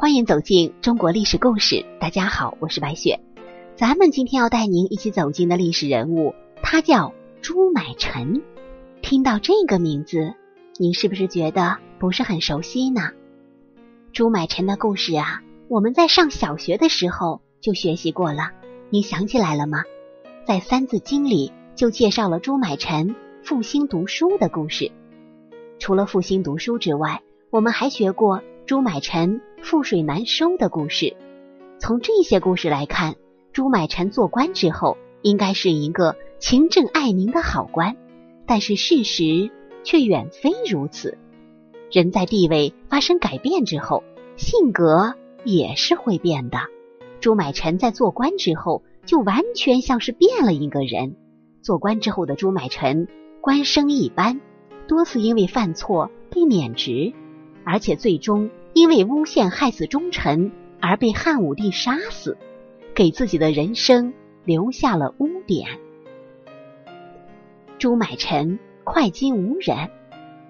欢迎走进中国历史故事。大家好，我是白雪。咱们今天要带您一起走进的历史人物，他叫朱买臣。听到这个名字，您是不是觉得不是很熟悉呢？朱买臣的故事啊，我们在上小学的时候就学习过了。你想起来了吗？在《三字经》里就介绍了朱买臣复兴读书的故事。除了复兴读书之外，我们还学过朱买臣覆水难收的故事。从这些故事来看，朱买臣做官之后应该是一个勤政爱民的好官。但是事实却远非如此。人在地位发生改变之后，性格也是会变的。朱买臣在做官之后，就完全像是变了一个人。做官之后的朱买臣，官声一般，多次因为犯错被免职，而且最终因为诬陷害死忠臣而被汉武帝杀死，给自己的人生留下了污点。朱买臣会金无人，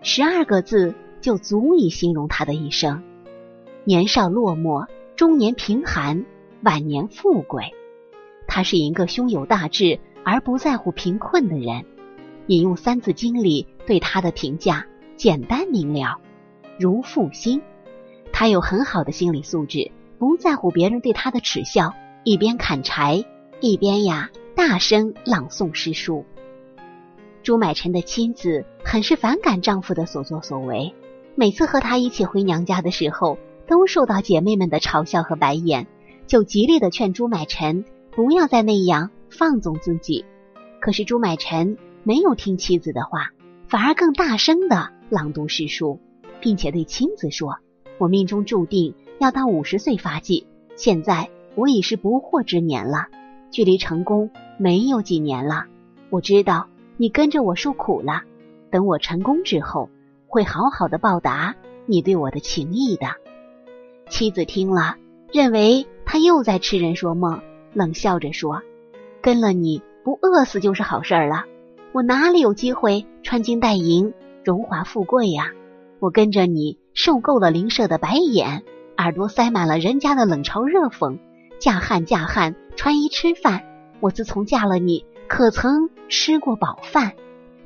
十二个字就足以形容他的一生：年少落寞，中年贫寒。晚年富贵，他是一个胸有大志而不在乎贫困的人。引用《三字经》里对他的评价，简单明了，如负心。他有很好的心理素质，不在乎别人对他的耻笑，一边砍柴一边呀大声朗诵诗书。朱买臣的妻子很是反感丈夫的所作所为，每次和他一起回娘家的时候，都受到姐妹们的嘲笑和白眼。就极力的劝朱买臣不要再那样放纵自己，可是朱买臣没有听妻子的话，反而更大声的朗读诗书，并且对妻子说：“我命中注定要到五十岁发迹，现在我已是不惑之年了，距离成功没有几年了。我知道你跟着我受苦了，等我成功之后，会好好的报答你对我的情谊的。”妻子听了，认为。他又在痴人说梦，冷笑着说：“跟了你不饿死就是好事儿了。我哪里有机会穿金戴银、荣华富贵呀？我跟着你受够了邻舍的白眼，耳朵塞满了人家的冷嘲热讽。嫁汉嫁汉，穿衣吃饭。我自从嫁了你，可曾吃过饱饭？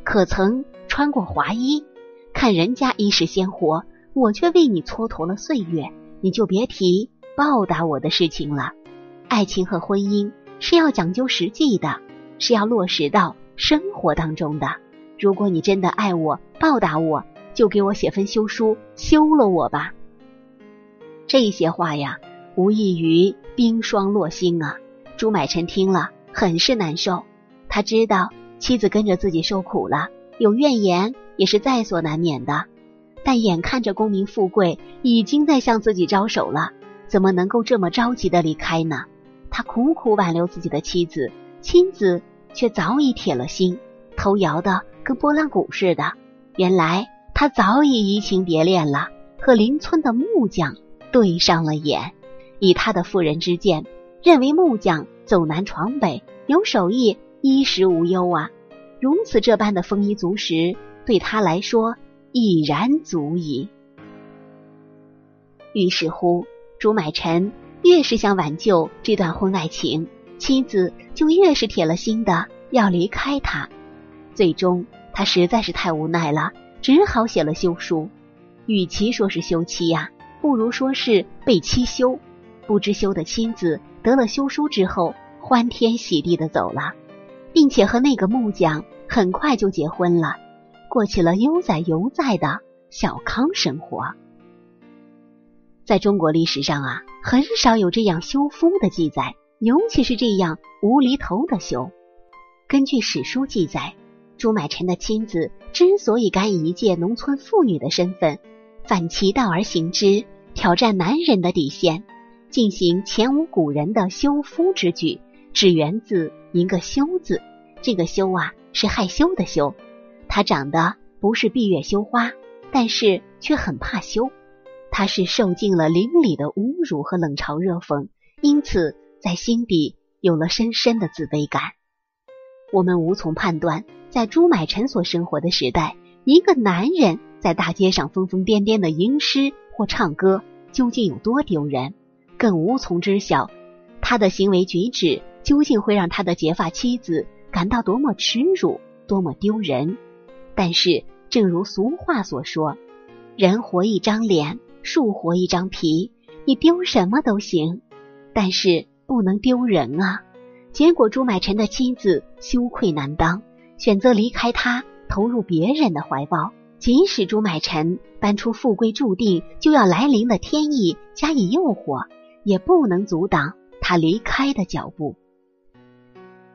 可曾穿过华衣？看人家衣食鲜活，我却为你蹉跎了岁月，你就别提。”报答我的事情了。爱情和婚姻是要讲究实际的，是要落实到生活当中的。如果你真的爱我，报答我，就给我写份休书，休了我吧。这些话呀，无异于冰霜落心啊。朱买臣听了，很是难受。他知道妻子跟着自己受苦了，有怨言也是在所难免的。但眼看着功名富贵已经在向自己招手了。怎么能够这么着急的离开呢？他苦苦挽留自己的妻子，妻子却早已铁了心，头摇的跟拨浪鼓似的。原来他早已移情别恋了，和邻村的木匠对上了眼。以他的妇人之见，认为木匠走南闯北，有手艺，衣食无忧啊。如此这般的丰衣足食，对他来说已然足矣。于是乎。朱买臣越是想挽救这段婚外情，妻子就越是铁了心的要离开他。最终，他实在是太无奈了，只好写了休书。与其说是休妻呀，不如说是被妻休。不知休的妻子得了休书之后，欢天喜地的走了，并且和那个木匠很快就结婚了，过起了悠哉悠哉的小康生活。在中国历史上啊，很少有这样休夫的记载，尤其是这样无厘头的休。根据史书记载，朱买臣的妻子之所以敢以一介农村妇女的身份，反其道而行之，挑战男人的底线，进行前无古人的休夫之举，只源自一个“羞”字。这个“羞”啊，是害羞的“羞”。她长得不是闭月羞花，但是却很怕羞。他是受尽了邻里的侮辱和冷嘲热讽，因此在心底有了深深的自卑感。我们无从判断，在朱买臣所生活的时代，一个男人在大街上疯疯癫癫的吟诗或唱歌，究竟有多丢人，更无从知晓他的行为举止究竟会让他的结发妻子感到多么耻辱、多么丢人。但是，正如俗话所说：“人活一张脸，树活一张皮。”你丢什么都行，但是不能丢人啊！结果朱买臣的妻子羞愧难当，选择离开他，投入别人的怀抱。即使朱买臣搬出富贵注定就要来临的天意加以诱惑，也不能阻挡他离开的脚步。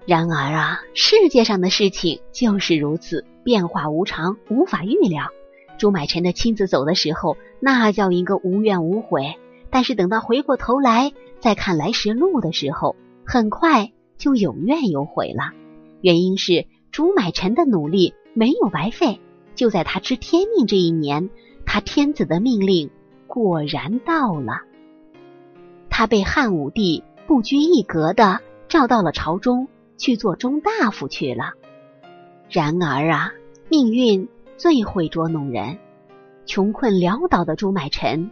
然而啊，世界上的事情就是如此，变化无常，无法预料。朱买臣的亲自走的时候，那叫一个无怨无悔。但是等到回过头来再看来时路的时候，很快就有怨有悔了。原因是朱买臣的努力没有白费。就在他知天命这一年，他天子的命令果然到了。他被汉武帝不拘一格的召到了朝中去做中大夫去了。然而啊，命运最会捉弄人。穷困潦倒的朱买臣。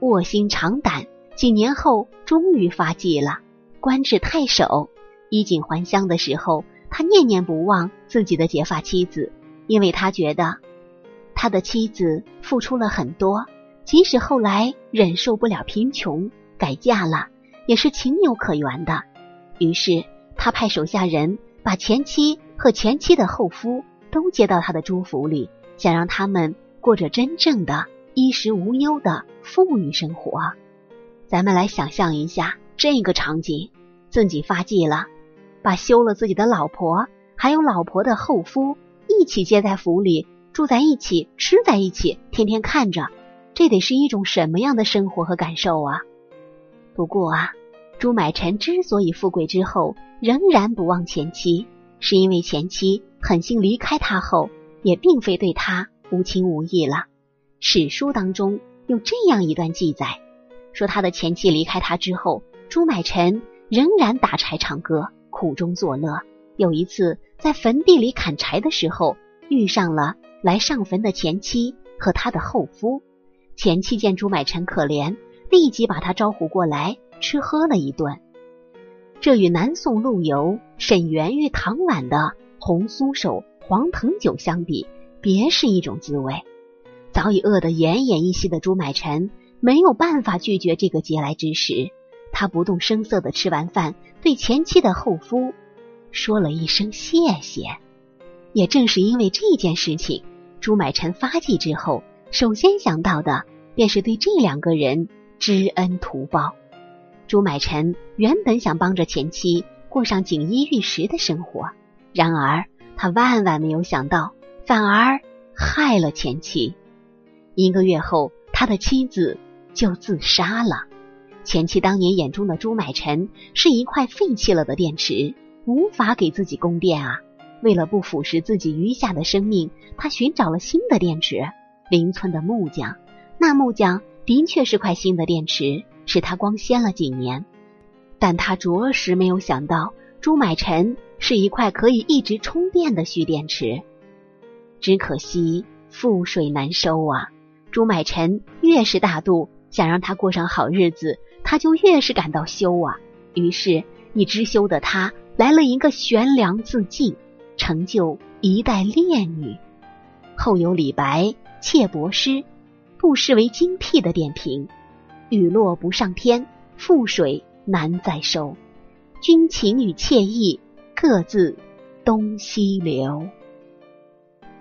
卧薪尝胆，几年后终于发迹了，官至太守。衣锦还乡的时候，他念念不忘自己的结发妻子，因为他觉得他的妻子付出了很多，即使后来忍受不了贫穷改嫁了，也是情有可原的。于是他派手下人把前妻和前妻的后夫都接到他的朱府里，想让他们过着真正的。衣食无忧的富裕生活，咱们来想象一下这个场景：自己发迹了，把休了自己的老婆，还有老婆的后夫一起接在府里，住在一起，吃在一起，天天看着，这得是一种什么样的生活和感受啊？不过啊，朱买臣之所以富贵之后仍然不忘前妻，是因为前妻狠心离开他后，也并非对他无情无义了。史书当中有这样一段记载，说他的前妻离开他之后，朱买臣仍然打柴唱歌，苦中作乐。有一次在坟地里砍柴的时候，遇上了来上坟的前妻和他的后夫。前妻见朱买臣可怜，立即把他招呼过来吃喝了一顿。这与南宋陆游、沈园与唐婉的红酥手、黄藤酒相比，别是一种滋味。早已饿得奄奄一息的朱买臣没有办法拒绝这个嗟来之食，他不动声色的吃完饭，对前妻的后夫说了一声谢谢。也正是因为这件事情，朱买臣发迹之后，首先想到的便是对这两个人知恩图报。朱买臣原本想帮着前妻过上锦衣玉食的生活，然而他万万没有想到，反而害了前妻。一个月后，他的妻子就自杀了。前妻当年眼中的朱买臣是一块废弃了的电池，无法给自己供电啊。为了不腐蚀自己余下的生命，他寻找了新的电池——邻村的木匠。那木匠的确是块新的电池，使他光鲜了几年。但他着实没有想到，朱买臣是一块可以一直充电的蓄电池。只可惜覆水难收啊！朱买臣越是大度，想让他过上好日子，他就越是感到羞啊。于是，一知羞的他来了一个悬梁自尽，成就一代烈女。后有李白《妾帛诗》，不失为精辟的点评：“雨落不上天，覆水难再收。君情与妾意，各自东西流。”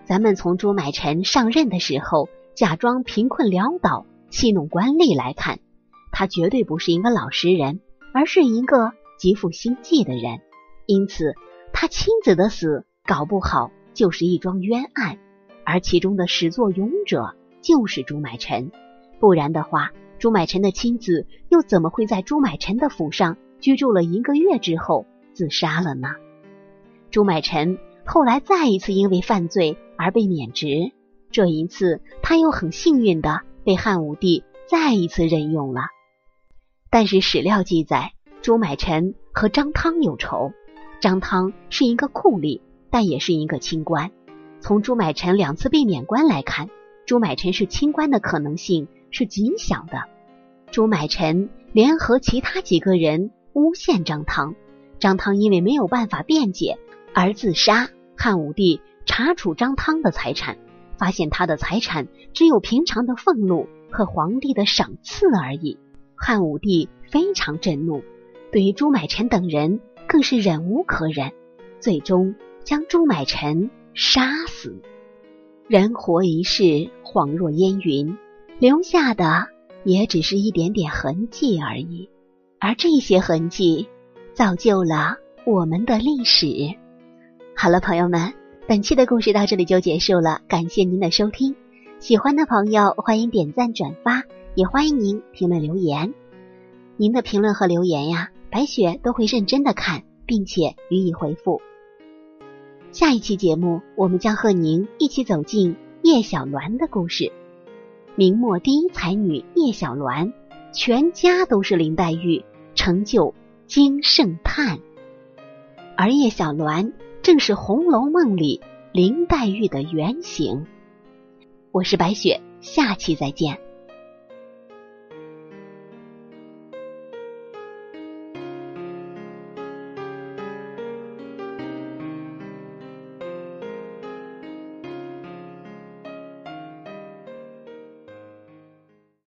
咱们从朱买臣上任的时候。假装贫困潦倒、戏弄官吏来看，他绝对不是一个老实人，而是一个极富心计的人。因此，他亲子的死搞不好就是一桩冤案，而其中的始作俑者就是朱买臣。不然的话，朱买臣的亲子又怎么会在朱买臣的府上居住了一个月之后自杀了呢？朱买臣后来再一次因为犯罪而被免职。这一次，他又很幸运的被汉武帝再一次任用了。但是史料记载，朱买臣和张汤有仇。张汤是一个酷吏，但也是一个清官。从朱买臣两次被免官来看，朱买臣是清官的可能性是极小的。朱买臣联合其他几个人诬陷张汤，张汤因为没有办法辩解而自杀。汉武帝查处张汤的财产，发现他的财产只有平常的俸禄和皇帝的赏赐而已。汉武帝非常震怒，对于朱买臣等人更是忍无可忍，最终将朱买臣杀死。人活一世，恍若烟云，留下的也只是一点点痕迹而已。而这些痕迹，造就了我们的历史。好了，朋友们，本期的故事到这里就结束了。感谢您的收听，喜欢的朋友欢迎点赞转发，也欢迎您评论留言。您的评论和留言呀，白雪都会认真的看，并且予以回复。下一期节目，我们将和您一起走进叶小鸾的故事。明末第一才女叶小鸾，全家都是林黛玉，成就金圣叹，而叶小鸾。正是《红楼梦》里林黛玉的原型。我是白雪，下期再见。